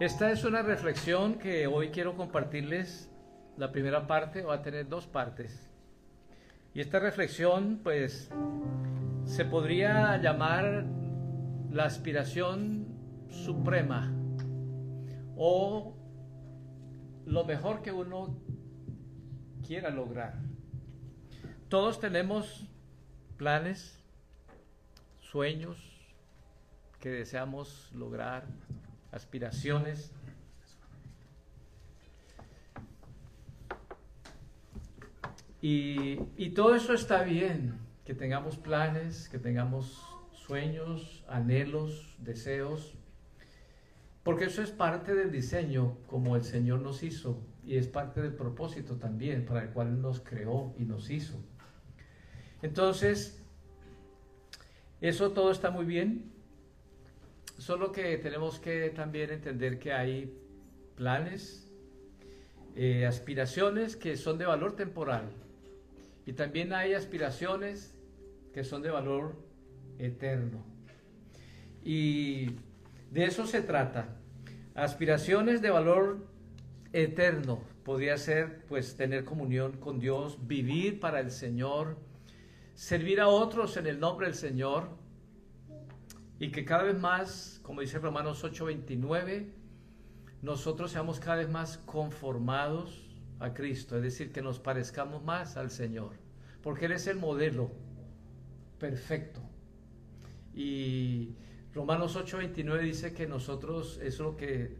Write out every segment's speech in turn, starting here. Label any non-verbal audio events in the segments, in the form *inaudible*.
Esta es una reflexión que hoy quiero compartirles. La primera parte va a tener dos partes. Y esta reflexión, pues, se podría llamar la aspiración suprema o lo mejor que uno quiera lograr. Todos tenemos planes, sueños que deseamos lograr, aspiraciones. Y, todo eso está bien, que tengamos planes, que tengamos sueños, anhelos, deseos, porque eso es parte del diseño como el Señor nos hizo y es parte del propósito también para el cual nos creó y nos hizo. Entonces, eso todo está muy bien, solo que tenemos que también entender que hay planes, eh, aspiraciones que son de valor temporal y también hay aspiraciones que son de valor eterno. Y de eso se trata. Aspiraciones de valor eterno podría ser pues tener comunión con Dios, vivir para el Señor, servir a otros en el nombre del Señor y que cada vez más, como dice Romanos 8:29, nosotros seamos cada vez más conformados a Cristo, es decir, que nos parezcamos más al Señor, porque Él es el modelo perfecto. Y Romanos 8:29 dice que nosotros, eso es lo que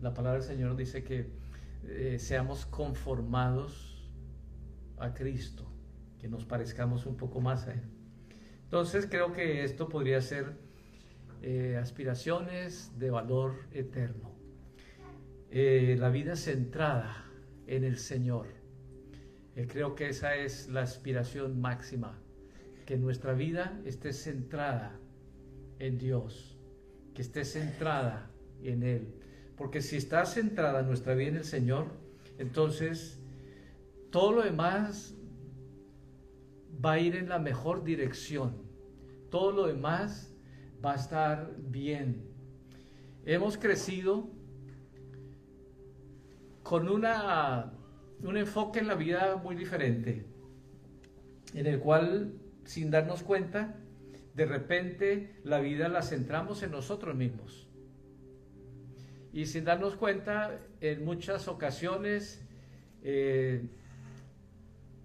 la palabra del Señor dice que eh, seamos conformados a Cristo que nos parezcamos un poco más a Él. Entonces creo que esto podría ser eh, aspiraciones de valor eterno. Eh, la vida centrada en el Señor. Eh, creo que esa es la aspiración máxima, que nuestra vida esté centrada en Dios, que esté centrada en Él. Porque si está centrada nuestra vida en el Señor, entonces todo lo demás va a ir en la mejor dirección. Todo lo demás va a estar bien. Hemos crecido con una, un enfoque en la vida muy diferente, en el cual, sin darnos cuenta, de repente la vida la centramos en nosotros mismos. Y sin darnos cuenta, en muchas ocasiones eh,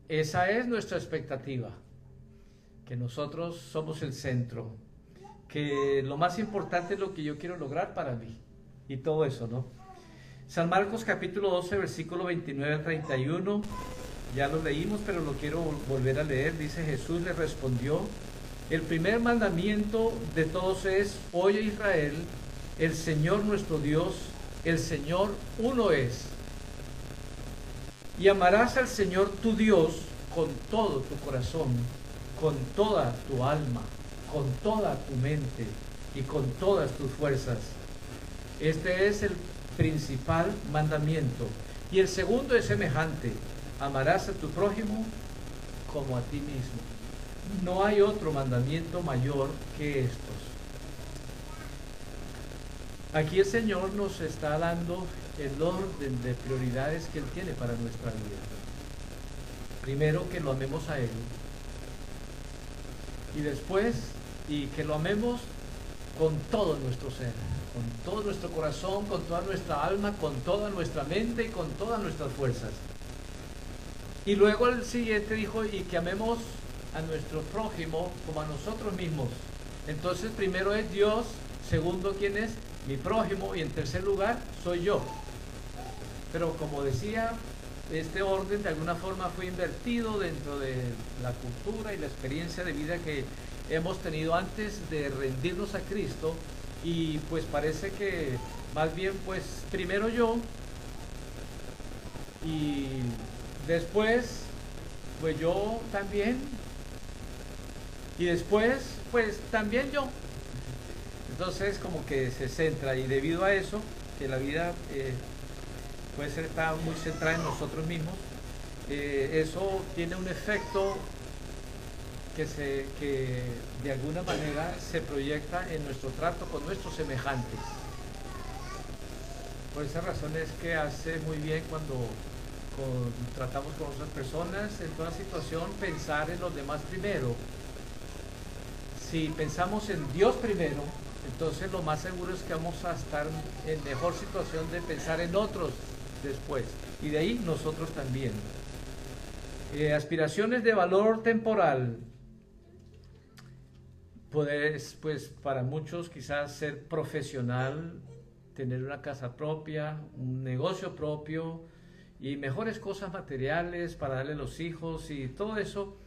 esa es nuestra expectativa, que nosotros somos el centro, que lo más importante es lo que yo quiero lograr para mí y todo eso, ¿no? San Marcos capítulo 12, versículo 29 al 31, ya lo leímos, pero lo quiero volver a leer. Dice Jesús le respondió, el primer mandamiento de todos es, oye Israel, el Señor nuestro Dios, el Señor uno es y amarás al Señor tu Dios con todo tu corazón, con toda tu alma, con toda tu mente y con todas tus fuerzas. Este es el principal mandamiento. Y el segundo es semejante. Amarás a tu prójimo como a ti mismo. No hay otro mandamiento mayor que estos. Aquí el Señor nos está dando el orden de prioridades que Él tiene para nuestra vida. Primero que lo amemos a Él. Y después, y que lo amemos con todo nuestro ser, con todo nuestro corazón, con toda nuestra alma, con toda nuestra mente y con todas nuestras fuerzas. Y luego el siguiente dijo, y que amemos a nuestro prójimo como a nosotros mismos. Entonces primero es Dios, segundo quién es mi prójimo y en tercer lugar soy yo. Pero como decía, este orden de alguna forma fue invertido dentro de la cultura y la experiencia de vida que hemos tenido antes de rendirnos a Cristo y pues parece que más bien pues primero yo y después pues yo también y después pues también yo. Entonces como que se centra y debido a eso que la vida eh, puede ser está muy centrada en nosotros mismos, eh, eso tiene un efecto que, se, que de alguna manera se proyecta en nuestro trato con nuestros semejantes. Por esa razón es que hace muy bien cuando tratamos con otras personas en toda situación pensar en los demás primero. Si pensamos en Dios primero, entonces lo más seguro es que vamos a estar en mejor situación de pensar en otros después. Y de ahí nosotros también. Eh, aspiraciones de valor temporal. Pues, pues para muchos quizás ser profesional, tener una casa propia, un negocio propio y mejores cosas materiales para darle a los hijos y todo eso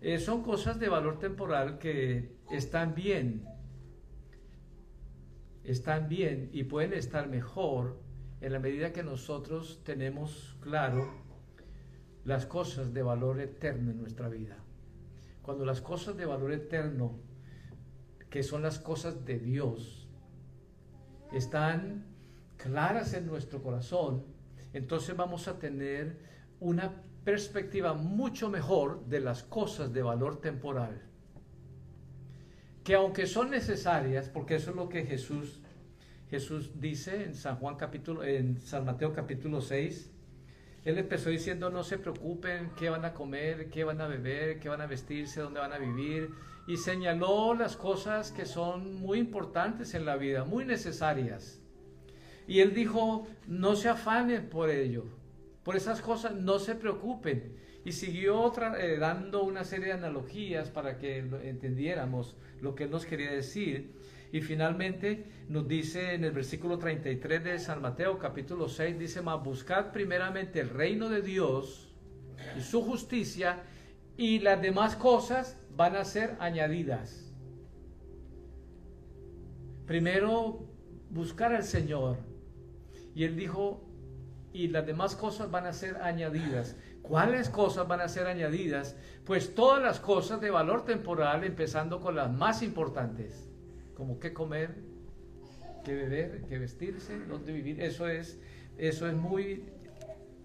eh, son cosas de valor temporal que están bien, están bien y pueden estar mejor en la medida que nosotros tenemos claro las cosas de valor eterno en nuestra vida. Cuando las cosas de valor eterno, que son las cosas de Dios, están claras en nuestro corazón, entonces vamos a tener una perspectiva mucho mejor de las cosas de valor temporal. Que aunque son necesarias, porque eso es lo que Jesús, Jesús dice en San Juan capítulo, en San Mateo capítulo 6, él empezó diciendo, no se preocupen qué van a comer, qué van a beber, qué van a vestirse, dónde van a vivir. Y señaló las cosas que son muy importantes en la vida, muy necesarias. Y él dijo, no se afanen por ello, por esas cosas no se preocupen. Y siguió eh, dando una serie de analogías para que entendiéramos lo que él nos quería decir. Y finalmente nos dice en el versículo 33 de San Mateo capítulo 6, dice, más buscad primeramente el reino de Dios y su justicia y las demás cosas van a ser añadidas. Primero, buscar al Señor, y él dijo, y las demás cosas van a ser añadidas. ¿Cuáles cosas van a ser añadidas? Pues todas las cosas de valor temporal, empezando con las más importantes, como qué comer, qué beber, qué vestirse, dónde vivir. Eso es, eso es muy,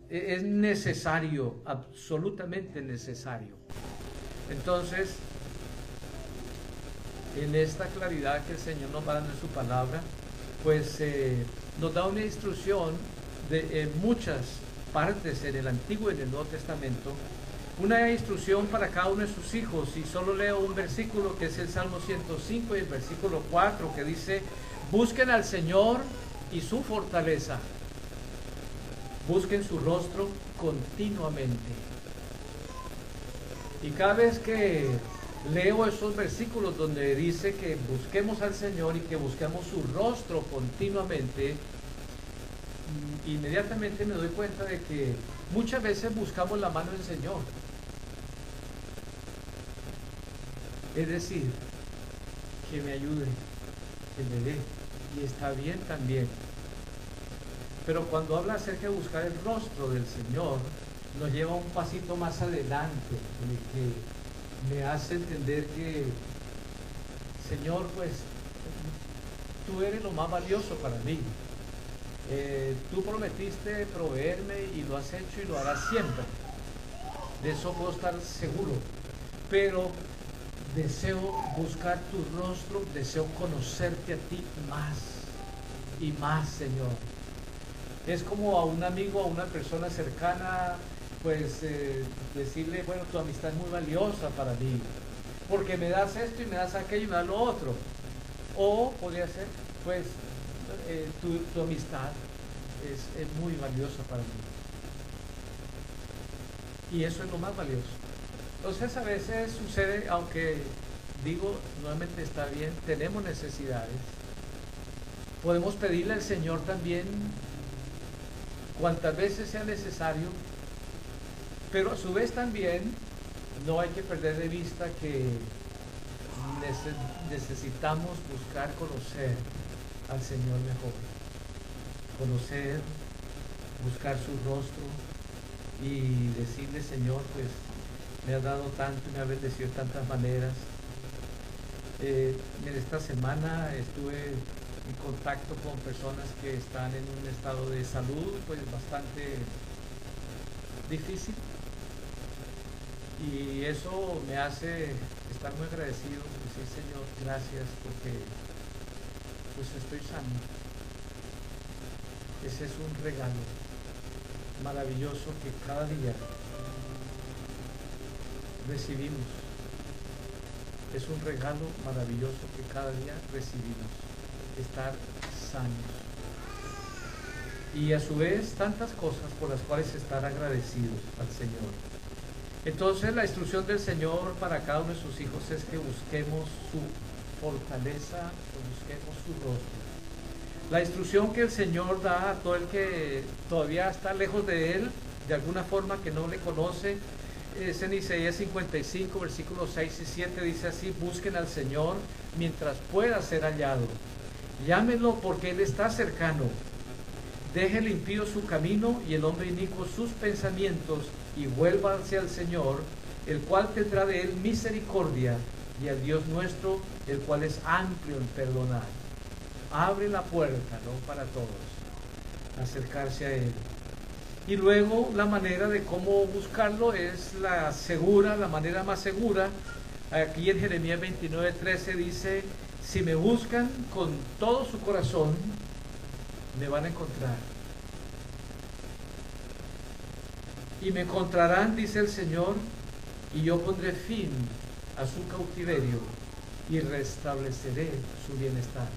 es necesario, absolutamente necesario. Entonces, en esta claridad que el Señor nos va dando en su palabra, pues eh, nos da una instrucción de muchas partes en el Antiguo y en el Nuevo Testamento, una instrucción para cada uno de sus hijos. Y solo leo un versículo que es el Salmo 105 y el versículo 4 que dice, busquen al Señor y su fortaleza. Busquen su rostro continuamente. Y cada vez que leo esos versículos donde dice que busquemos al Señor y que busquemos su rostro continuamente, inmediatamente me doy cuenta de que muchas veces buscamos la mano del Señor. Es decir, que me ayude, que me dé, y está bien también. Pero cuando habla acerca de buscar el rostro del Señor, nos lleva un pasito más adelante, de que me hace entender que, Señor, pues tú eres lo más valioso para mí. Eh, tú prometiste proveerme y lo has hecho y lo harás siempre. De eso puedo estar seguro. Pero deseo buscar tu rostro, deseo conocerte a ti más y más, Señor. Es como a un amigo, a una persona cercana, pues eh, decirle, bueno, tu amistad es muy valiosa para mí, porque me das esto y me das aquello y me das lo otro. O podría ser, pues, eh, tu, amistad es, muy valiosa para mí. Y eso es lo más valioso. Entonces a veces sucede, aunque digo, nuevamente está bien, tenemos necesidades. Podemos pedirle al Señor también cuantas veces sea necesario pero a su vez también no hay que perder de vista que necesitamos buscar conocer al Señor mejor. Conocer, buscar su rostro y decirle, Señor, pues me has dado tanto y me has bendecido de tantas maneras. Eh, en esta semana estuve en contacto con personas que están en un estado de salud pues bastante difícil y eso me hace estar muy agradecido, decir Señor, gracias porque pues estoy sano. Ese es un regalo maravilloso que cada día recibimos. Es un regalo maravilloso que cada día recibimos. Estar sanos. Y a su vez tantas cosas por las cuales estar agradecidos al Señor. Entonces la instrucción del Señor para cada uno de sus hijos es que busquemos su fortaleza, que busquemos su rostro. La instrucción que el Señor da a todo el que todavía está lejos de Él, de alguna forma que no le conoce, es en Isaías 55, versículos 6 y 7, dice así, busquen al Señor mientras pueda ser hallado. Llámenlo porque Él está cercano. Deje limpio su camino y el hombre inicuo sus pensamientos y vuélvanse al Señor, el cual tendrá de él misericordia, y al Dios nuestro, el cual es amplio en perdonar. Abre la puerta, ¿no? Para todos, acercarse a Él. Y luego la manera de cómo buscarlo es la segura, la manera más segura. Aquí en Jeremías 29, 13 dice, si me buscan con todo su corazón, me van a encontrar. Y me encontrarán, dice el Señor, y yo pondré fin a su cautiverio y restableceré su bienestar.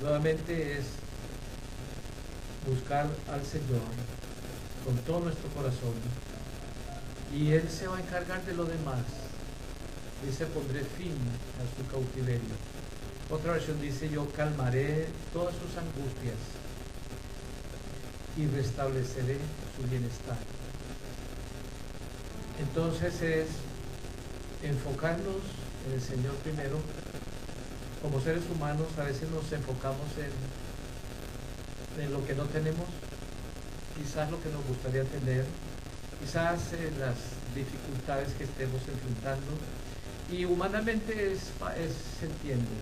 Nuevamente es buscar al Señor con todo nuestro corazón y Él se va a encargar de lo demás. Dice, pondré fin a su cautiverio. Otra versión dice, yo calmaré todas sus angustias y restableceré su bienestar. Entonces es enfocarnos en el Señor primero. Como seres humanos a veces nos enfocamos en, en lo que no tenemos, quizás lo que nos gustaría tener, quizás en las dificultades que estemos enfrentando. Y humanamente es, se entiende.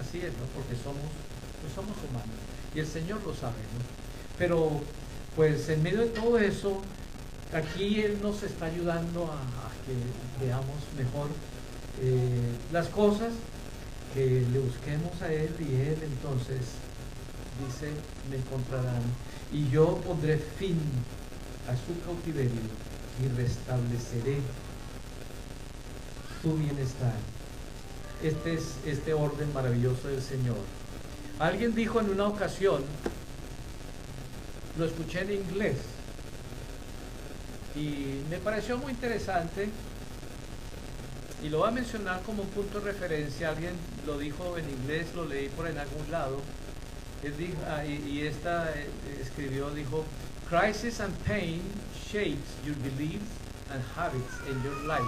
Así es, ¿no? Porque somos, pues somos humanos. Y el Señor lo sabe, ¿no? Pero pues en medio de todo eso, aquí Él nos está ayudando a, que veamos mejor eh, las cosas, que le busquemos a Él y Él entonces dice, me encontrarán. Y yo pondré fin a su cautiverio y restableceré su bienestar. Este es este orden maravilloso del Señor. Alguien dijo en una ocasión, lo escuché en inglés y me pareció muy interesante y lo voy a mencionar como un punto de referencia. Alguien lo dijo en inglés, lo leí por en algún lado. Ah, y, esta eh, escribió, dijo, Crisis and pain shapes your beliefs and habits in your life.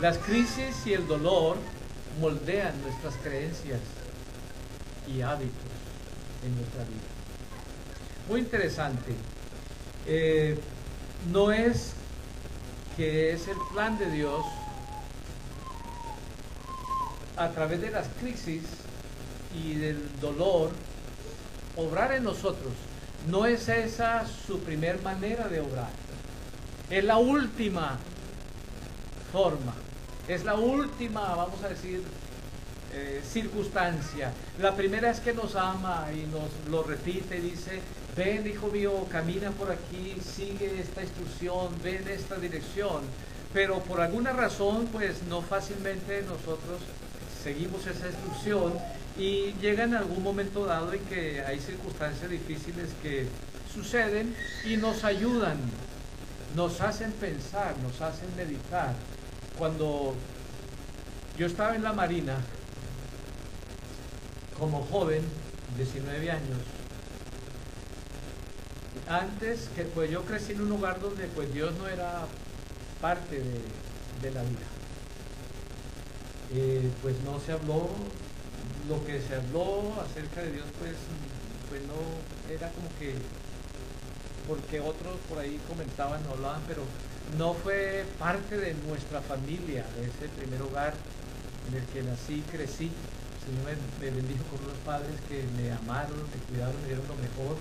Las crisis y el dolor moldean nuestras creencias y hábitos en nuestra vida muy interesante. Eh, no es que es el plan de Dios a través de las crisis y del dolor obrar en nosotros. No es esa su primer manera de obrar. Es la última forma. Es la última, vamos a decir, eh, circunstancia. La primera es que nos ama y nos lo repite, dice, ven hijo mío, camina por aquí, sigue esta instrucción, ven esta dirección. Pero por alguna razón, pues no fácilmente nosotros seguimos esa instrucción y llega en algún momento dado en que hay circunstancias difíciles que suceden y nos ayudan, nos hacen pensar, nos hacen meditar. Cuando yo estaba en la Marina, como joven, 19 años, antes que pues yo crecí en un lugar donde pues Dios no era parte de, la vida. Eh, pues no se habló, lo que se habló acerca de Dios pues, pues no era como que porque otros por ahí comentaban, no hablaban, pero no fue parte de nuestra familia, de ese primer hogar en el que nací, crecí. El Señor me, bendijo con unos padres que me amaron, me cuidaron, me dieron lo mejor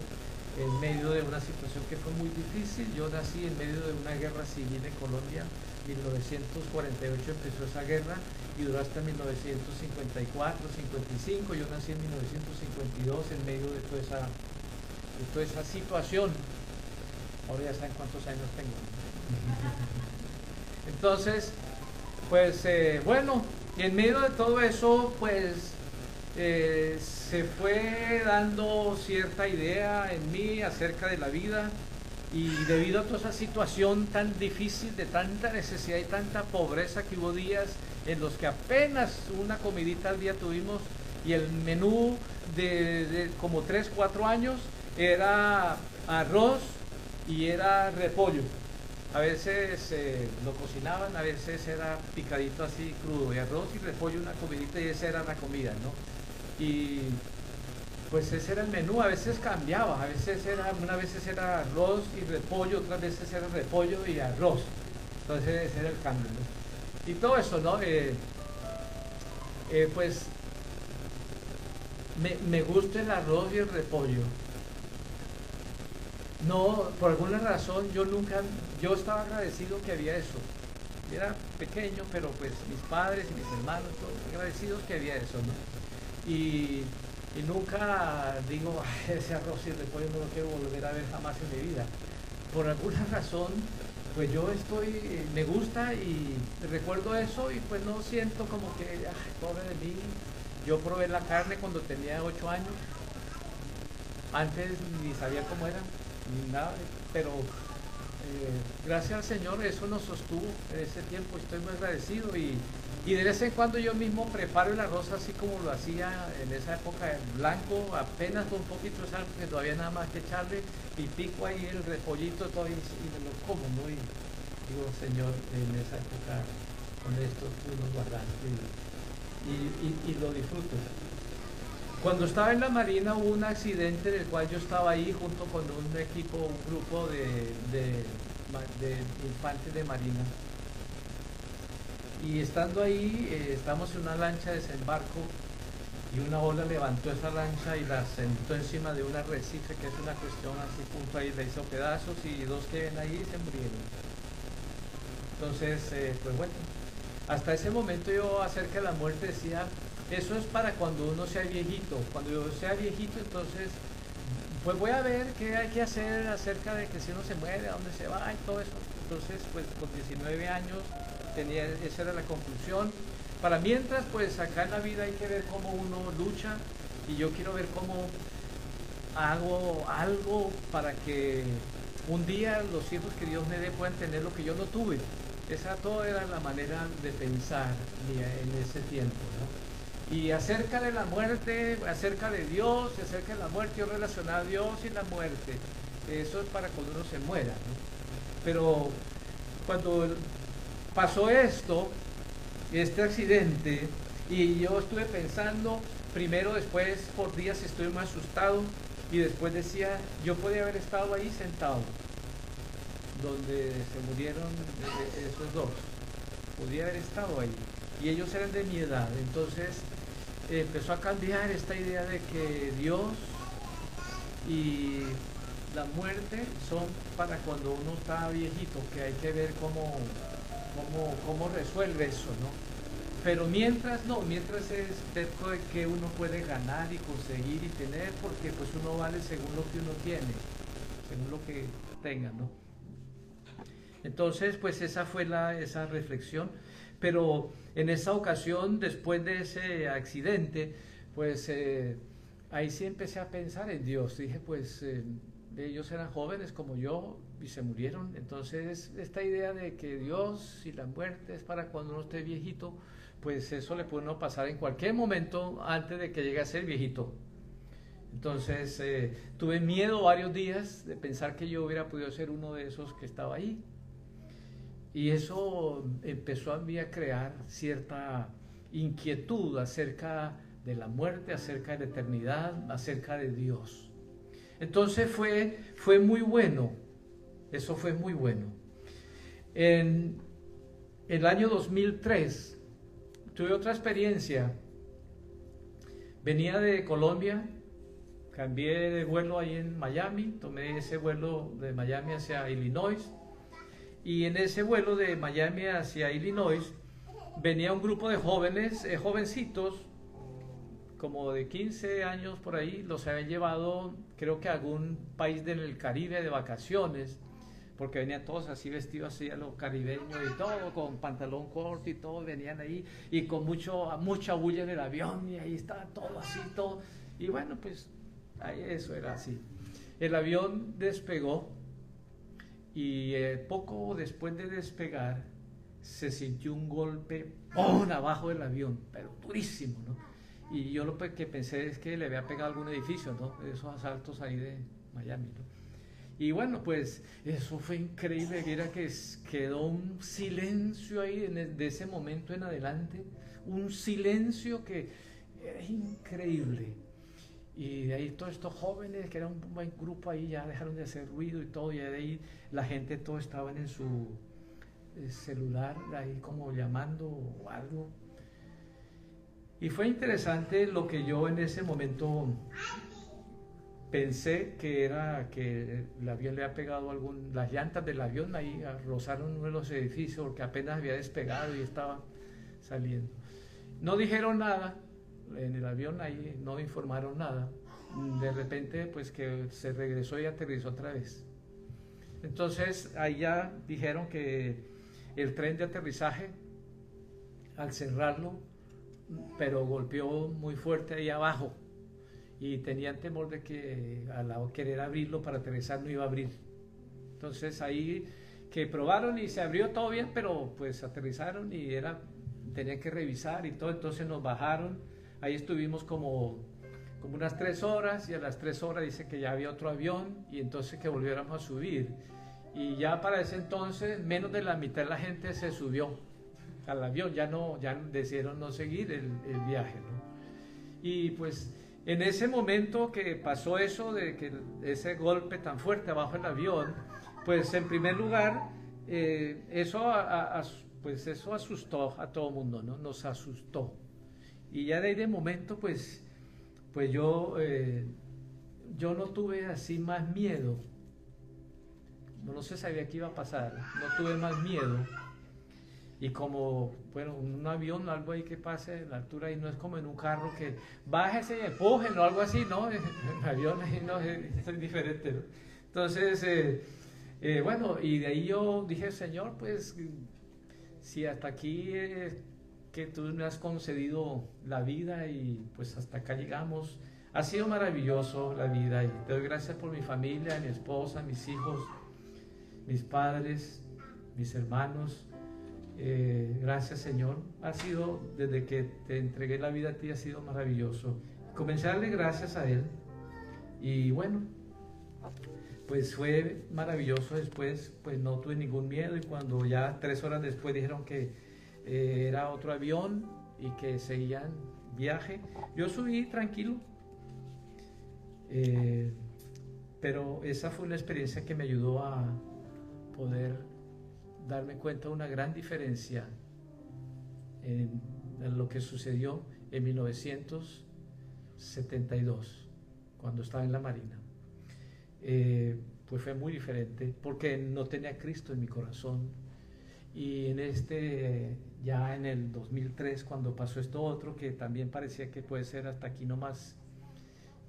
en medio de una situación que fue muy difícil. Yo nací en medio de una guerra civil en Colombia. 1948 empezó esa guerra y duró hasta 1954, 55. Yo nací en 1952 en medio de toda esa, de toda esa situación. Ahora ya saben cuántos años tengo. *laughs* Entonces, pues eh, bueno, y en medio de todo eso, pues eh, se fue dando cierta idea en mí acerca de la vida y debido a toda esa situación tan difícil, de tanta necesidad y tanta pobreza que hubo días en los que apenas una comidita al día tuvimos y el menú de, como 3, 4 años era arroz y era repollo. A veces eh, lo cocinaban, a veces era picadito así crudo, y arroz y repollo, una comidita y esa era la comida, ¿no? Y pues ese era el menú, a veces cambiaba, a veces era, una veces era arroz y repollo, otras veces era repollo y arroz. Entonces ese era el cambio. Y todo eso, ¿no? Eh, eh, pues me, me gusta el arroz y el repollo. No, por alguna razón yo nunca, yo estaba agradecido que había eso. Era pequeño, pero pues mis padres y mis hermanos, todos agradecidos que había eso, ¿no? Y, nunca digo, *laughs* ese arroz y repollo no lo quiero volver a ver jamás en mi vida. Por alguna *laughs* razón, pues yo estoy, me gusta y recuerdo eso y pues no siento como que, pobre de mí. Yo probé la carne cuando tenía 8 años. Antes ni sabía cómo era, ni nada, pero eh, gracias al Señor eso nos sostuvo en ese tiempo. Estoy muy agradecido y y de vez en cuando yo mismo preparo el arroz así como lo hacía en esa época en blanco, apenas con un poquito de sal, porque todavía nada más que echarle, y pico ahí el repollito todavía y me lo como, ¿no? Y digo, Señor, en esa época con esto tú nos guardaste y, lo disfruto. Cuando estaba en la Marina hubo un accidente en el cual yo estaba ahí junto con un equipo, un grupo de, de, de infantes de Marina y estando ahí, eh, estamos en una lancha de desembarco y una ola levantó esa lancha y la sentó encima de un arrecife, que es una cuestión así, punto ahí, le hizo pedazos y dos que ven ahí se murieron. Entonces, eh, pues bueno, hasta ese momento yo acerca de la muerte decía, eso es para cuando uno sea viejito, cuando yo sea viejito entonces pues voy a ver qué hay que hacer acerca de que si uno se muere, a dónde se va y todo eso. Entonces, pues con 19 años esa era la conclusión. Para mientras, pues acá en la vida hay que ver cómo uno lucha y yo quiero ver cómo hago algo para que un día los hijos que Dios me dé puedan tener lo que yo no tuve. Esa toda era la manera de pensar en ese tiempo. Y acerca de la muerte, acerca de Dios, acerca de la muerte, yo relacionaba a Dios y la muerte. Eso es para cuando uno se muera. Pero cuando pasó esto, este accidente, y yo estuve pensando, primero, después, por días estuve más asustado, y después decía, yo podía haber estado ahí sentado, donde se murieron esos dos, podía haber estado ahí, y ellos eran de mi edad, entonces empezó a cambiar esta idea de que Dios y la muerte son para cuando uno está viejito, que hay que ver cómo cómo, resuelve eso, ¿no? Pero mientras no, mientras es de que uno puede ganar y conseguir y tener, porque pues uno vale según lo que uno tiene, según lo que tenga, ¿no? Entonces, pues esa fue la, esa reflexión. Pero en esa ocasión, después de ese accidente, pues eh, ahí sí empecé a pensar en Dios. Dije, pues eh, ellos eran jóvenes como yo, y se murieron. Entonces, esta idea de que Dios y la muerte es para cuando uno esté viejito, pues eso le puede no pasar en cualquier momento antes de que llegue a ser viejito. Entonces, eh, tuve miedo varios días de pensar que yo hubiera podido ser uno de esos que estaba ahí. Y eso empezó a mí a crear cierta inquietud acerca de la muerte, acerca de la eternidad, acerca de Dios. Entonces fue, fue muy bueno eso fue muy bueno. En el año 2003 tuve otra experiencia. Venía de Colombia cambié de vuelo ahí en Miami, tomé ese vuelo de Miami hacia Illinois y en ese vuelo de Miami hacia Illinois venía un grupo de jóvenes, eh, jovencitos, como de 15 años por ahí, los habían llevado creo que a algún país del Caribe de vacaciones, porque venían todos así vestidos así a los caribeños y todo, con pantalón corto y todo, venían ahí y con mucho, mucha bulla en el avión y ahí estaba todo así, todo. Y bueno, pues eso era así. El avión despegó y eh, poco después de despegar se sintió un golpe abajo del avión, pero durísimo, ¿no? Y yo lo que pensé es que le había pegado algún edificio, ¿no? Esos asaltos ahí de Miami, ¿no? Y bueno, pues eso fue increíble, era que quedó un silencio ahí de ese momento en adelante, un silencio que era increíble. Y de ahí todos estos jóvenes, que era un buen grupo ahí, ya dejaron de hacer ruido y todo, y de ahí la gente todo estaban en su eh, celular, ahí como llamando o algo. Y fue interesante lo que yo en ese momento pensé que era que el avión le había pegado algún, las llantas del avión ahí rozaron uno de los edificios porque apenas había despegado y estaba saliendo. No dijeron nada, en el avión ahí no informaron nada. De repente, pues que se regresó y aterrizó otra vez. Entonces, allá dijeron que el tren de aterrizaje, al cerrarlo, pero golpeó muy fuerte ahí abajo y tenían temor de que al querer abrirlo para aterrizar no iba a abrir. Entonces ahí que probaron y se abrió todo bien, pero pues aterrizaron y era tenían que revisar y todo, entonces nos bajaron Ahí estuvimos como, como unas tres horas y a las tres horas dice que ya había otro avión y entonces que volviéramos a subir. Y ya para ese entonces menos de la mitad de la gente se subió al avión, ya no, ya decidieron no seguir el, el viaje. Y pues en ese momento que pasó eso, de que ese golpe tan fuerte abajo del avión, pues en primer lugar, eh, eso, pues eso asustó a todo el mundo, ¿no? Nos asustó. Y ya de ahí de momento, pues, pues yo, eh, yo no tuve así más miedo. No, se sabía qué iba a pasar. No tuve más miedo. Y como, bueno, un avión, algo ahí que pase, la altura ahí no es como en un carro que bájese y empujen o algo así, ¿no? *laughs* En avión no es, diferente. Entonces, eh, eh, bueno, y de ahí yo dije, Señor, pues, si hasta aquí que tú me has concedido la vida y pues hasta acá llegamos. Ha sido maravilloso la vida y te doy gracias por mi familia, mi esposa, mis hijos, mis padres, mis hermanos. Eh, gracias Señor. Ha sido, desde que te entregué la vida a ti, ha sido maravilloso. Comencé a darle gracias a Él y bueno, pues fue maravilloso después, pues no tuve ningún miedo y cuando ya tres horas después dijeron que eh, era otro avión y que seguían viaje. Yo subí tranquilo, eh, pero esa fue una experiencia que me ayudó a poder darme cuenta de una gran diferencia en, lo que sucedió en 1972, cuando estaba en la Marina. Eh, pues fue muy diferente porque no tenía Cristo en mi corazón y en este ya en el 2003 cuando pasó esto otro que también parecía que puede ser hasta aquí nomás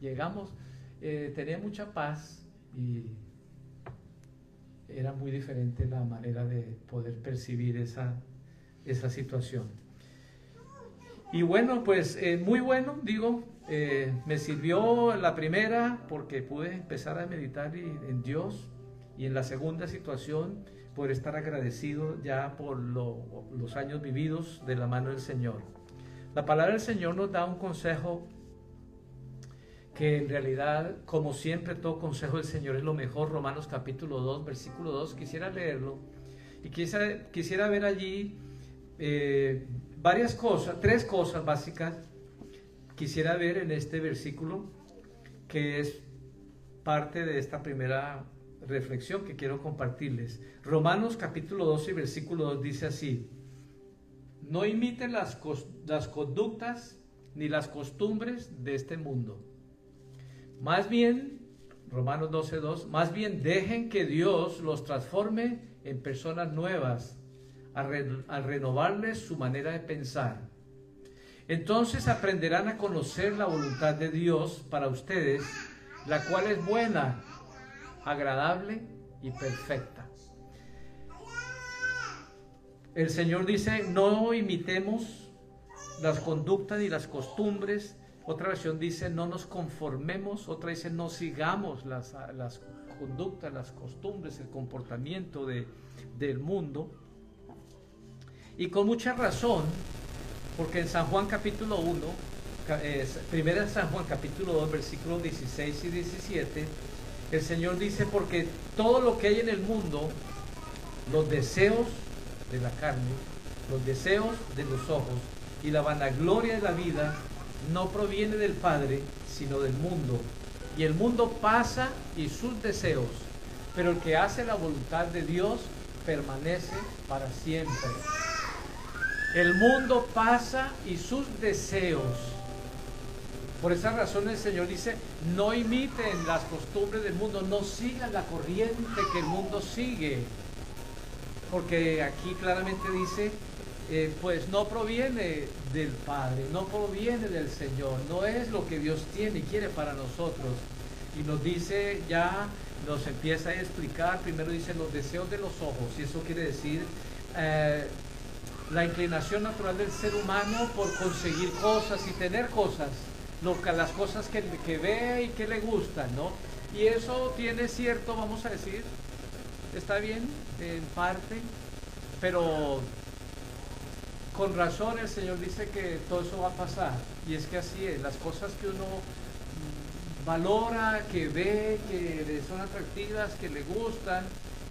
llegamos eh, tenía mucha paz y era muy diferente la manera de poder percibir esa, esa situación y bueno pues eh, muy bueno digo eh, me sirvió la primera porque pude empezar a meditar en Dios y en la segunda situación por estar agradecido ya por los años vividos de la mano del Señor. La palabra del Señor nos da un consejo que en realidad, como siempre, todo consejo del Señor es lo mejor. Romanos capítulo 2, versículo 2, quisiera leerlo. Y quisiera, quisiera ver allí eh, varias cosas, tres cosas básicas. Quisiera ver en este versículo, que es parte de esta primera reflexión que quiero compartirles. Romanos capítulo 12, versículo 2 dice así, no imiten las, las conductas ni las costumbres de este mundo, Más bien, Romanos 12.2, más bien dejen que Dios los transforme en personas nuevas al, renovarles su manera de pensar. Entonces aprenderán a conocer la voluntad de Dios para ustedes, la cual es buena, agradable y perfecta. El Señor dice, no imitemos las conductas y las costumbres. Otra versión dice, no nos conformemos. Otra dice, no sigamos las, las conductas, las costumbres, el comportamiento de, del mundo. Y con mucha razón, porque en San Juan capítulo 1, eh, primera San Juan capítulo 2, versículos 16 y 17, el Señor dice, porque todo lo que hay en el mundo, los deseos de la carne, los deseos de los ojos y la vanagloria de la vida, no proviene del Padre, sino del mundo. Y el mundo pasa y sus deseos, pero el que hace la voluntad de Dios permanece para siempre. El mundo pasa y sus deseos. Por esa razón el Señor dice, no imiten las costumbres del mundo, no sigan la corriente que el mundo sigue. Porque aquí claramente dice, eh, pues no proviene del Padre, no proviene del Señor, no es lo que Dios tiene y quiere para nosotros. Y nos dice ya, nos empieza a explicar, primero dice los deseos de los ojos, y eso quiere decir eh, la inclinación natural del ser humano por conseguir cosas y tener cosas, lo, las cosas que, que ve y que le gustan, ¿no? Y eso tiene cierto, vamos a decir, está bien en parte, pero con razón el Señor dice que todo eso va a pasar. Y es que así es, las cosas que uno valora, que ve, que son atractivas, que le gustan,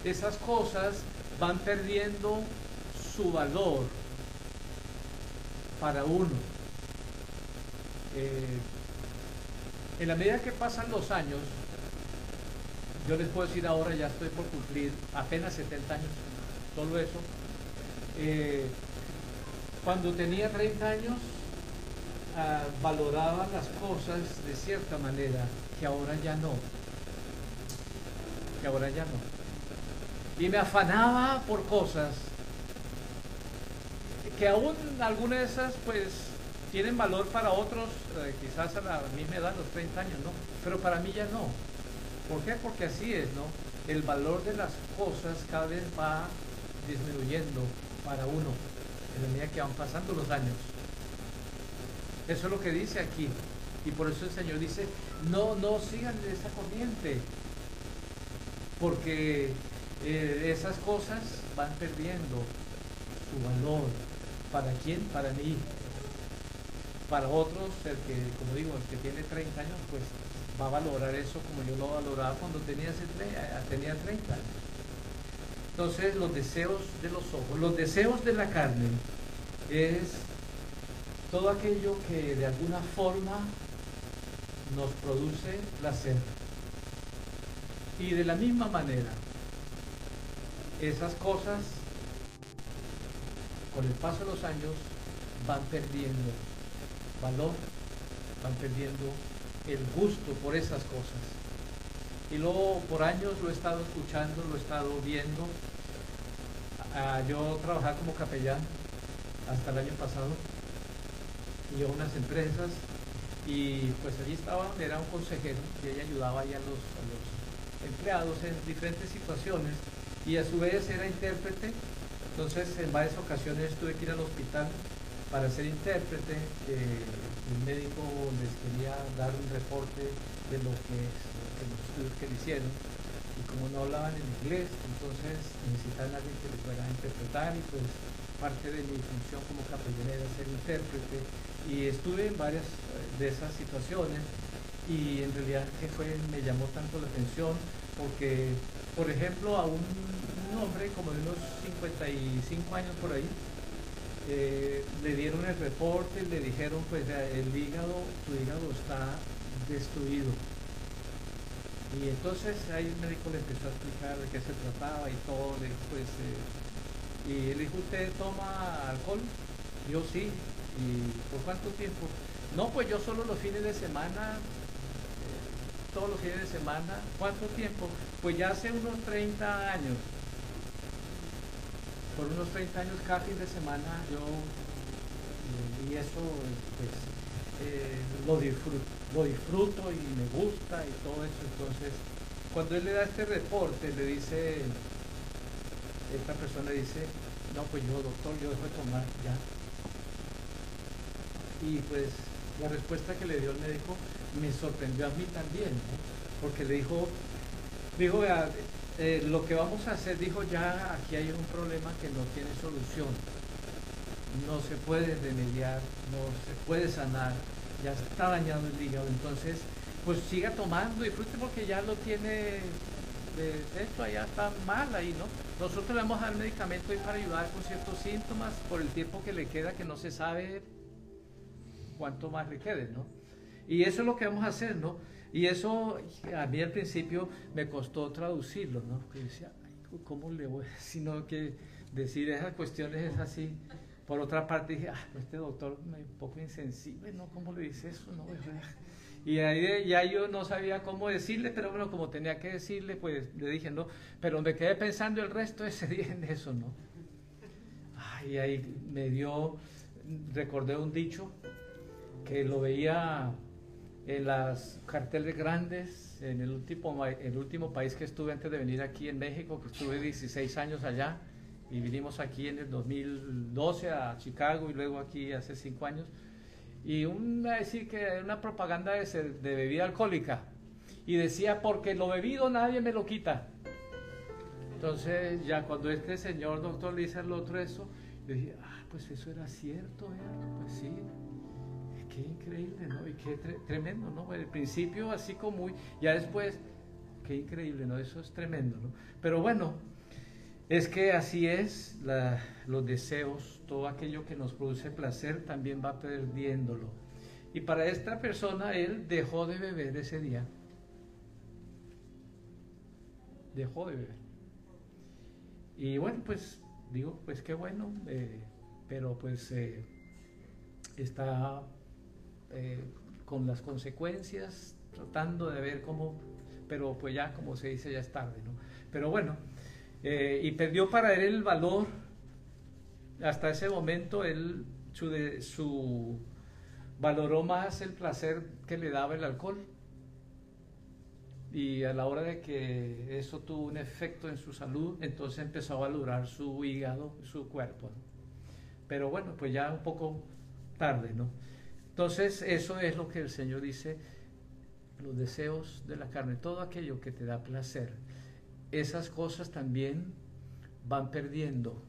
esas cosas van perdiendo su valor para uno. Eh, en la medida que pasan los años, yo les puedo decir ahora, ya estoy por cumplir apenas 70 años, todo eso. Eh, cuando tenía 30 años, ah, valoraba las cosas de cierta manera, que ahora ya no. Que ahora ya no. Y me afanaba por cosas que aún algunas de esas pues tienen valor para otros, eh, quizás a la misma edad, los 30 años, ¿no? Pero para mí ya no. ¿Por qué? Porque así es, ¿no? El valor de las cosas cada vez va disminuyendo para uno en la medida que van pasando los años. Eso es lo que dice aquí. Y por eso el Señor dice, no, no sigan esa corriente. Porque eh, esas cosas van perdiendo su valor ¿Para quién? Para mí. Para otros, el que, como digo, el que tiene 30 años, pues va a valorar eso como yo lo valoraba cuando tenía, tenía 30 años. Entonces, los deseos de los ojos, los deseos de la carne es todo aquello que de alguna forma nos produce placer. Y de la misma manera, esas cosas con el paso de los años van perdiendo valor, van perdiendo el gusto por esas cosas. Y luego por años lo he estado escuchando, lo he estado viendo. Ah, yo trabajaba como capellán hasta el año pasado y a unas empresas y pues allí estaba, era un consejero y ella ayudaba a los, a los empleados en diferentes situaciones y a su vez era intérprete entonces, en varias ocasiones tuve que ir al hospital para ser intérprete. Eh, el médico les quería dar un reporte de lo que, los estudios que le hicieron. Y como no hablaban en inglés, entonces necesitaban a alguien que les fuera a interpretar y pues parte de mi función como capellán era ser intérprete. Y estuve en varias eh, de esas situaciones y en realidad que fue, me llamó tanto la atención porque, por ejemplo, a un hombre como de unos 55 años por ahí, eh, le dieron el reporte, le dijeron pues el hígado, tu hígado está destruido. Y entonces ahí el médico le empezó a explicar de qué se trataba y todo, pues, eh, y él dijo, ¿usted toma alcohol? Yo sí. ¿Y por cuánto tiempo? No, pues yo solo los fines de semana, eh, todos los fines de semana. ¿Cuánto tiempo? Pues ya hace unos 30 años. Por unos 30 años cada fin de semana yo, eh, y eso pues eh, lo, disfruto, y me gusta y todo eso. Entonces, cuando él le da este reporte, le dice, esta persona dice, no, pues yo doctor, yo dejo de tomar ya. Y pues la respuesta que le dio el médico me sorprendió a mí también, porque le dijo, dijo, eh, lo que vamos a hacer, dijo, ya aquí hay un problema que no tiene solución, no se puede remediar, no se puede sanar, ya está dañado el hígado, entonces, pues siga tomando, disfrute porque ya lo tiene, esto allá está mal ahí, ¿no? Nosotros le vamos a dar medicamento ahí para ayudar con ciertos síntomas por el tiempo que le queda, que no se sabe cuánto más le quede, ¿no? Y eso es lo que vamos a hacer, ¿no? Y eso a mí al principio me costó traducirlo, ¿no? Porque decía, ¿cómo le voy? *laughs* Sino que decir esas cuestiones es así. Por otra parte dije, ah, este doctor es un poco insensible, ¿no? ¿Cómo le dice eso? No, y ahí ya yo no sabía cómo decirle, pero bueno, como tenía que decirle, pues le dije, no, pero me quedé pensando el resto de ese *laughs* día en eso, ¿no? Ay, ahí me dio, recordé un dicho que lo veía en las carteles grandes, en el último, el último país que estuve antes de venir aquí en México, que estuve 16 años allá, y vinimos aquí en el 2012 a Chicago y luego aquí hace 5 años, y una, decir que una propaganda de, de bebida alcohólica, y decía, porque lo bebido nadie me lo quita. Entonces ya cuando este señor doctor le dice al otro eso, yo dije, ah, pues eso era cierto, pues sí, qué increíble, ¿no? Y qué tremendo, ¿no? El principio así como muy, ya después, qué increíble, ¿no? Eso es tremendo, ¿no? Pero bueno, es que así es, los deseos, todo aquello que nos produce placer también va perdiéndolo. Y para esta persona, él dejó de beber ese día. Dejó de beber. Y bueno, pues digo, pues qué bueno, eh, pero pues eh, está eh, con las consecuencias, tratando de ver cómo, pero pues ya como se dice, ya es tarde, ¿no? Pero bueno, eh, y perdió para él el valor, hasta ese momento él su, valoró más el placer que le daba el alcohol. Y a la hora de que eso tuvo un efecto en su salud, entonces empezó a valorar su hígado, su cuerpo. Pero bueno, pues ya un poco tarde, ¿no? Entonces, eso es lo que el Señor dice, los deseos de la carne, todo aquello que te da placer, esas cosas también van perdiendo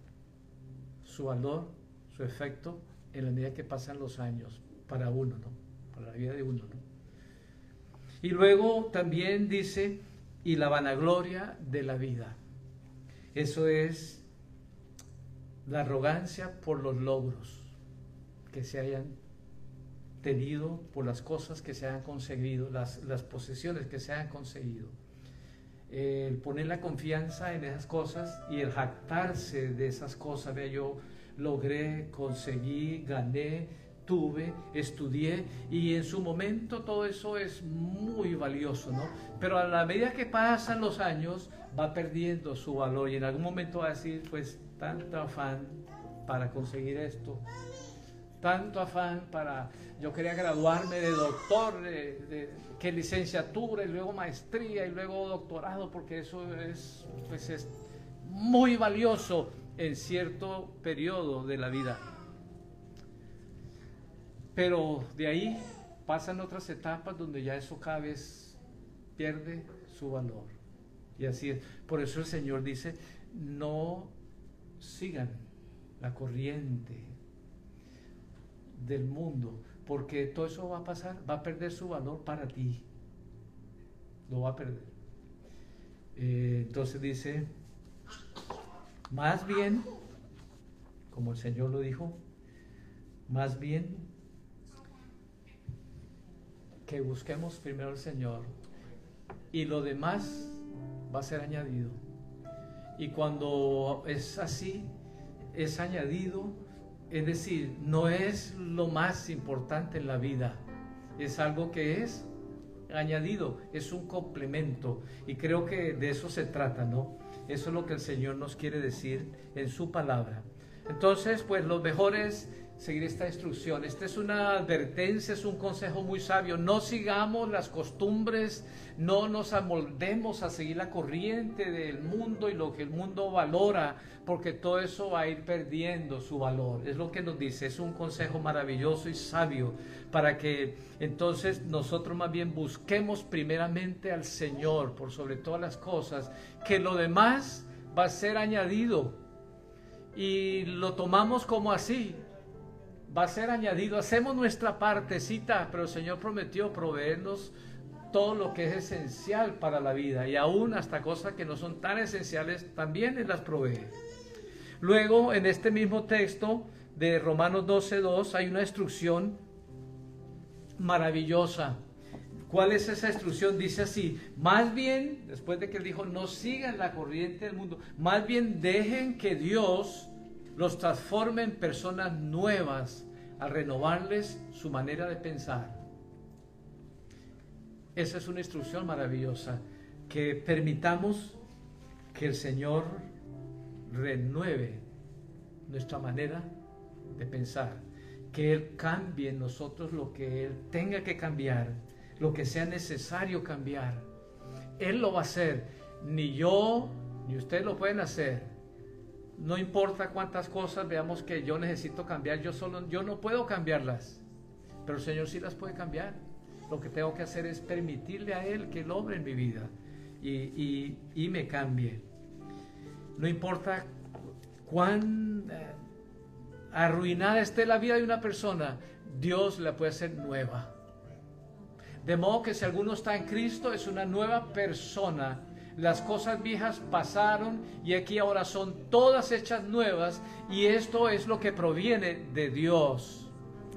su valor, su efecto en la medida que pasan los años para uno, ¿no? Para la vida de uno, ¿no? Y luego también dice, y la vanagloria de la vida. Eso es la arrogancia por los logros que se hayan tenido por las cosas que se han conseguido, las, las posesiones que se han conseguido. El poner la confianza en esas cosas y el jactarse de esas cosas. Vea, yo logré, conseguí, gané, tuve, estudié y en su momento todo eso es muy valioso, ¿no? Pero a la medida que pasan los años va perdiendo su valor y en algún momento va a decir, pues, tanto afán para conseguir esto, tanto afán para, yo quería graduarme de doctor, de, que licenciatura y luego maestría y luego doctorado, porque eso es, pues es muy valioso en cierto periodo de la vida. Pero de ahí pasan otras etapas donde ya eso cada vez pierde su valor. Y así es. Por eso el Señor dice, no sigan la corriente, del mundo, porque todo eso va a pasar, va a perder su valor para ti. Lo va a perder. Eh, entonces dice, más bien, como el Señor lo dijo, más bien que busquemos primero al Señor y lo demás va a ser añadido. Y cuando es así, es añadido es decir, no es lo más importante en la vida, es algo que es añadido, es un complemento. Y creo que de eso se trata, ¿no? Eso es lo que el Señor nos quiere decir en su palabra. Entonces, pues lo mejor es seguir esta instrucción. Esta es una advertencia, es un consejo muy sabio. No sigamos las costumbres, no nos amoldemos a seguir la corriente del mundo y lo que el mundo valora, porque todo eso va a ir perdiendo su valor. Es lo que nos dice, es un consejo maravilloso y sabio para que entonces nosotros más bien busquemos primeramente al Señor por sobre todas las cosas, que lo demás va a ser añadido. Y lo tomamos como así, va a ser añadido. Hacemos nuestra partecita, pero el Señor prometió proveernos todo lo que es esencial para la vida y aún hasta cosas que no son tan esenciales también Él las provee. Luego, en este mismo texto de Romanos 12.2 hay una instrucción maravillosa. ¿Cuál es esa instrucción? Dice así, más bien, después de que él dijo, no sigan la corriente del mundo, más bien dejen que Dios los transforme en personas nuevas al renovarles su manera de pensar. Esa es una instrucción maravillosa, que permitamos que el Señor renueve nuestra manera de pensar, que Él cambie en nosotros lo que Él tenga que cambiar, lo que sea necesario cambiar. Él lo va a hacer, ni yo ni usted lo pueden hacer no importa cuántas cosas veamos que yo necesito cambiar, yo solo, yo no puedo cambiarlas, pero el Señor sí las puede cambiar. Lo que tengo que hacer es permitirle a Él que Él en mi vida y, me cambie. No importa cuán eh, arruinada esté la vida de una persona, Dios la puede hacer nueva. De modo que si alguno está en Cristo, es una nueva persona las cosas viejas pasaron y aquí ahora son todas hechas nuevas y esto es lo que proviene de Dios.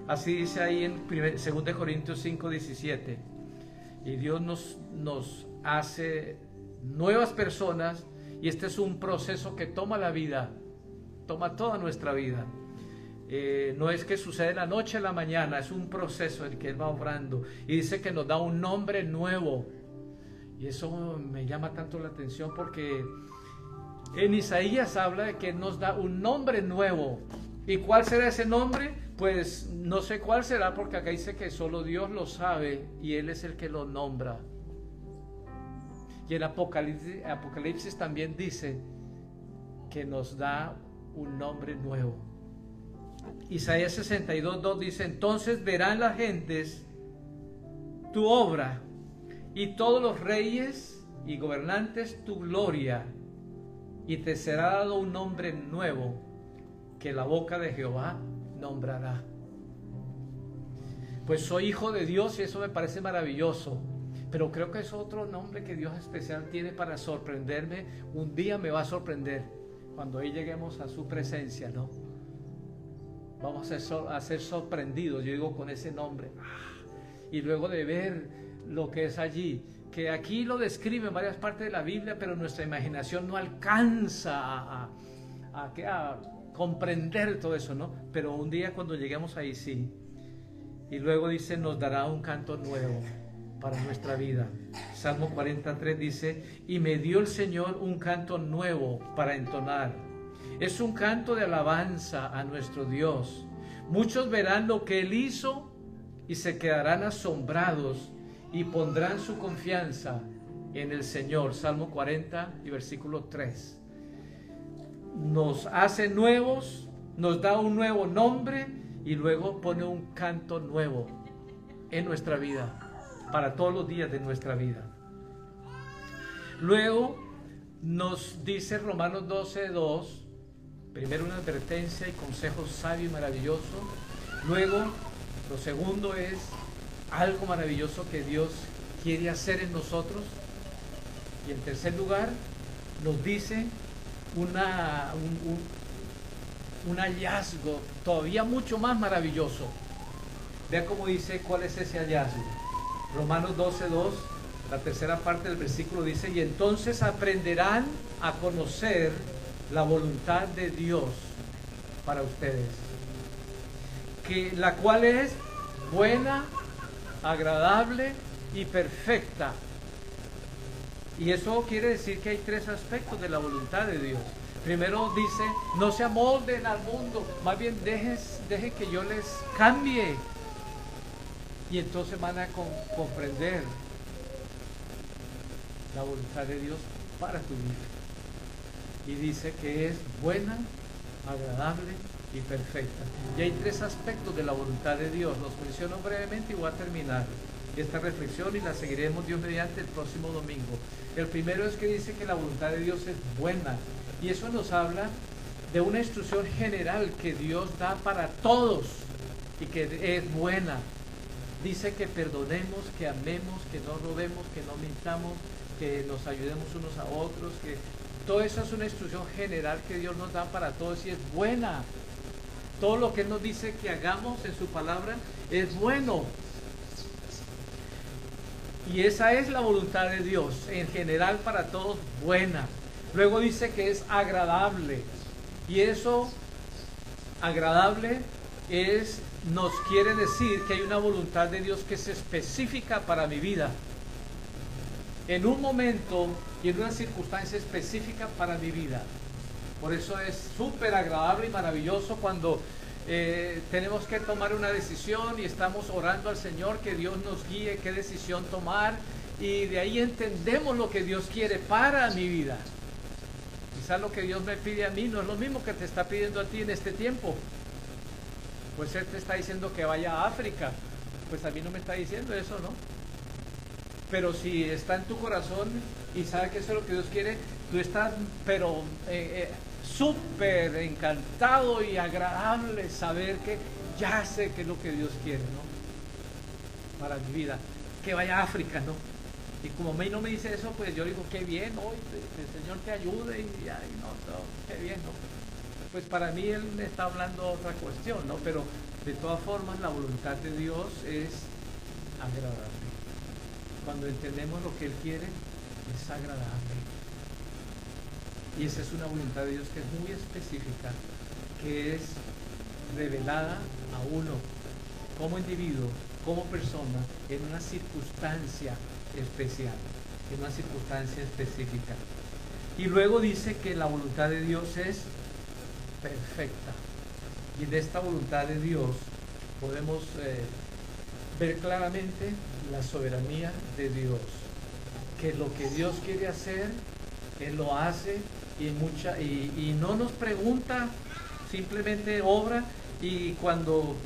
Así dice ahí en 2 Corintios 5, 17. Y Dios nos, nos hace nuevas personas y este es un proceso que toma la vida, toma toda nuestra vida. Eh, no es que sucede la noche a la mañana, es un proceso el que Él va obrando. Y dice que nos da un nombre nuevo y eso me llama tanto la atención porque en Isaías habla de que nos da un nombre nuevo. ¿Y cuál será ese nombre? Pues no sé cuál será porque acá dice que solo Dios lo sabe y Él es el que lo nombra. Y en Apocalipsis, Apocalipsis también dice que nos da un nombre nuevo. Isaías 62, 2 dice, entonces verán las gentes tu obra y todos los reyes y gobernantes tu gloria, y te será dado un nombre nuevo que la boca de Jehová nombrará. Pues soy hijo de Dios y eso me parece maravilloso. Pero creo que es otro nombre que Dios especial tiene para sorprenderme. Un día me va a sorprender cuando ahí lleguemos a su presencia, ¿no? Vamos a ser, a ser sorprendidos, yo digo, con ese nombre. Ah, y luego de ver lo que es allí, que aquí lo describe en varias partes de la Biblia, pero nuestra imaginación no alcanza a, a, comprender todo eso, ¿no? Pero un día cuando lleguemos ahí sí. Y luego dice, nos dará un canto nuevo para nuestra vida. Salmo 43 dice, y me dio el Señor un canto nuevo para entonar. Es un canto de alabanza a nuestro Dios. Muchos verán lo que Él hizo y se quedarán asombrados y pondrán su confianza en el Señor. Salmo 40 y versículo 3. Nos hace nuevos, nos da un nuevo nombre y luego pone un canto nuevo en nuestra vida, para todos los días de nuestra vida. Luego nos dice Romanos 12, 2, primero una advertencia y consejo sabio y maravilloso. Luego, lo segundo es algo maravilloso que Dios quiere hacer en nosotros. Y en tercer lugar, nos dice una, un, hallazgo todavía mucho más maravilloso. Vea cómo dice cuál es ese hallazgo. Romanos 12.2, la tercera parte del versículo dice, y entonces aprenderán a conocer la voluntad de Dios para ustedes, que la cual es buena, agradable y perfecta. Y eso quiere decir que hay tres aspectos de la voluntad de Dios. Primero dice, no se amolden al mundo, más bien dejes, deje que yo les cambie. Y entonces van a comprender la voluntad de Dios para tu vida. Y dice que es buena, agradable y perfecta. Y hay tres aspectos de la voluntad de Dios. Los menciono brevemente y voy a terminar esta reflexión y la seguiremos Dios mediante el próximo domingo. El primero es que dice que la voluntad de Dios es buena. Y eso nos habla de una instrucción general que Dios da para todos y que es buena. Dice que perdonemos, que amemos, que no robemos, que no mintamos, que nos ayudemos unos a otros, que todo eso es una instrucción general que Dios nos da para todos y es buena. Todo lo que nos dice que hagamos en su palabra es bueno. Y esa es la voluntad de Dios, en general para todos buena. Luego dice que es agradable. Y eso agradable es nos quiere decir que hay una voluntad de Dios que es específica para mi vida. En un momento y en una circunstancia específica para mi vida. Por eso es súper agradable y maravilloso cuando eh, tenemos que tomar una decisión y estamos orando al Señor que Dios nos guíe qué decisión tomar y de ahí entendemos lo que Dios quiere para mi vida. Quizás lo que Dios me pide a mí no es lo mismo que te está pidiendo a ti en este tiempo. Pues Él te está diciendo que vaya a África. Pues a mí no me está diciendo eso, ¿no? Pero si está en tu corazón y sabe que eso es lo que Dios quiere, tú estás, pero eh, eh, súper encantado y agradable saber que ya sé qué es lo que Dios quiere, ¿no? Para mi vida. Que vaya a África, ¿no? Y como mí no me dice eso, pues yo digo, qué bien, hoy el Señor te ayude y, ay, no, qué bien, ¿no? Pues para mí Él me está hablando otra cuestión, ¿no? Pero de todas formas la voluntad de Dios es agradable. Cuando entendemos lo que Él quiere, es agradable. Y esa es una voluntad de Dios que es muy específica, que es revelada a uno como individuo, como persona, en una circunstancia especial, en una circunstancia específica. Y luego dice que la voluntad de Dios es perfecta. Y de esta voluntad de Dios podemos eh, ver claramente la soberanía de Dios. Que lo que Dios quiere hacer, Él lo hace y, mucha, y, y no nos pregunta, simplemente obra y cuando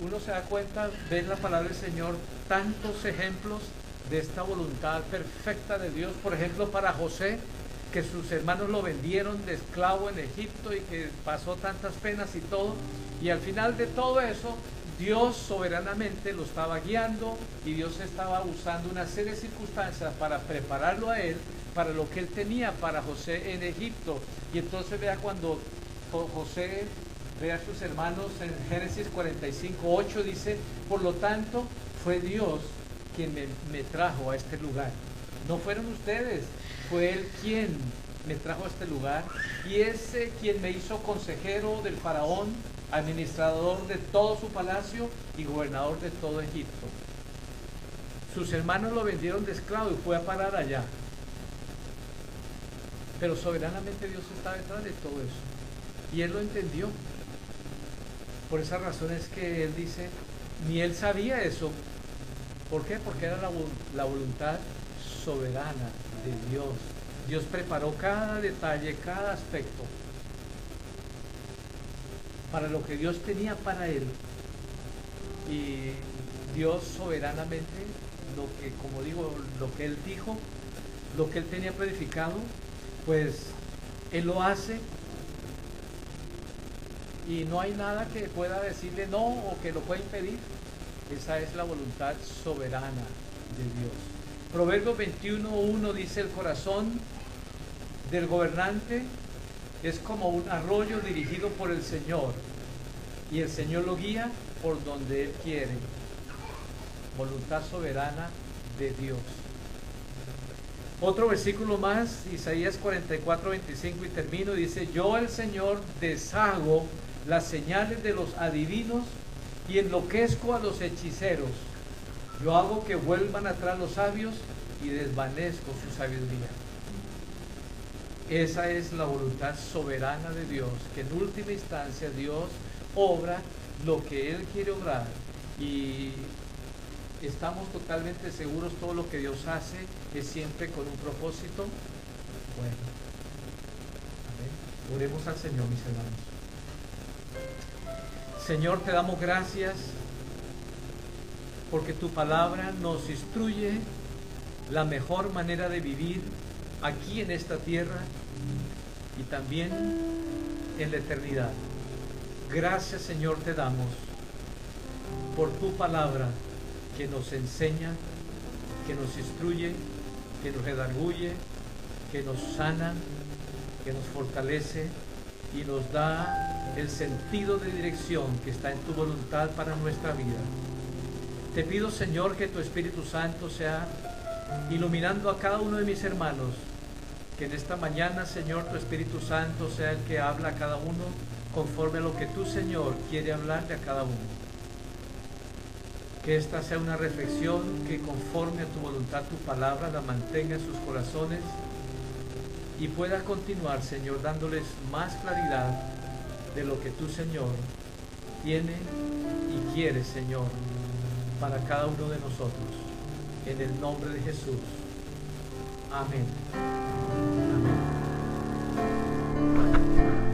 uno se da cuenta, ve en la palabra del Señor tantos ejemplos de esta voluntad perfecta de Dios. Por ejemplo, para José, que sus hermanos lo vendieron de esclavo en Egipto y que pasó tantas penas y todo. Y al final de todo eso, Dios soberanamente lo estaba guiando y Dios estaba usando una serie de circunstancias para prepararlo a él para lo que él tenía para José en Egipto. Y entonces vea cuando José ve a sus hermanos en Génesis 45, 8 dice, por lo tanto fue Dios quien me, trajo a este lugar. No fueron ustedes, fue Él quien me trajo a este lugar y ese quien me hizo consejero del faraón, administrador de todo su palacio y gobernador de todo Egipto. Sus hermanos lo vendieron de esclavo y fue a parar allá. Pero soberanamente Dios está detrás de todo eso. Y él lo entendió. Por esa razón es que él dice, ni él sabía eso. ¿Por qué? Porque era la, la voluntad soberana de Dios. Dios preparó cada detalle, cada aspecto para lo que Dios tenía para él. Y Dios soberanamente, lo que, como digo, lo que él dijo, lo que él tenía planificado, pues él lo hace y no hay nada que pueda decirle no o que lo pueda impedir. Esa es la voluntad soberana de Dios. Proverbios 21.1 dice el corazón del gobernante es como un arroyo dirigido por el Señor y el Señor lo guía por donde Él quiere. Voluntad soberana de Dios. Otro versículo más, Isaías 44, 25 y termino, dice, yo el Señor deshago las señales de los adivinos y enloquezco a los hechiceros. Yo hago que vuelvan atrás los sabios y desvanezco su sabiduría. Esa es la voluntad soberana de Dios, que en última instancia Dios obra lo que Él quiere obrar y estamos totalmente seguros todo lo que Dios hace es siempre con un propósito bueno. Oremos al Señor, mis hermanos. Señor, te damos gracias porque tu palabra nos instruye la mejor manera de vivir aquí en esta tierra y también en la eternidad. Gracias Señor te damos por tu palabra que nos enseña, que nos instruye, que nos redarguye, que nos sana, que nos fortalece y nos da el sentido de dirección que está en tu voluntad para nuestra vida. Te pido Señor que tu Espíritu Santo sea iluminando a cada uno de mis hermanos, que en esta mañana Señor tu Espíritu Santo sea el que habla a cada uno conforme a lo que tú Señor quiere hablarle a cada uno. Que esta sea una reflexión que conforme a tu voluntad, tu palabra, la mantenga en sus corazones y pueda continuar, Señor, dándoles más claridad de lo que tú, Señor, tiene y quiere, Señor, para cada uno de nosotros. En el nombre de Jesús. Amén. Amén.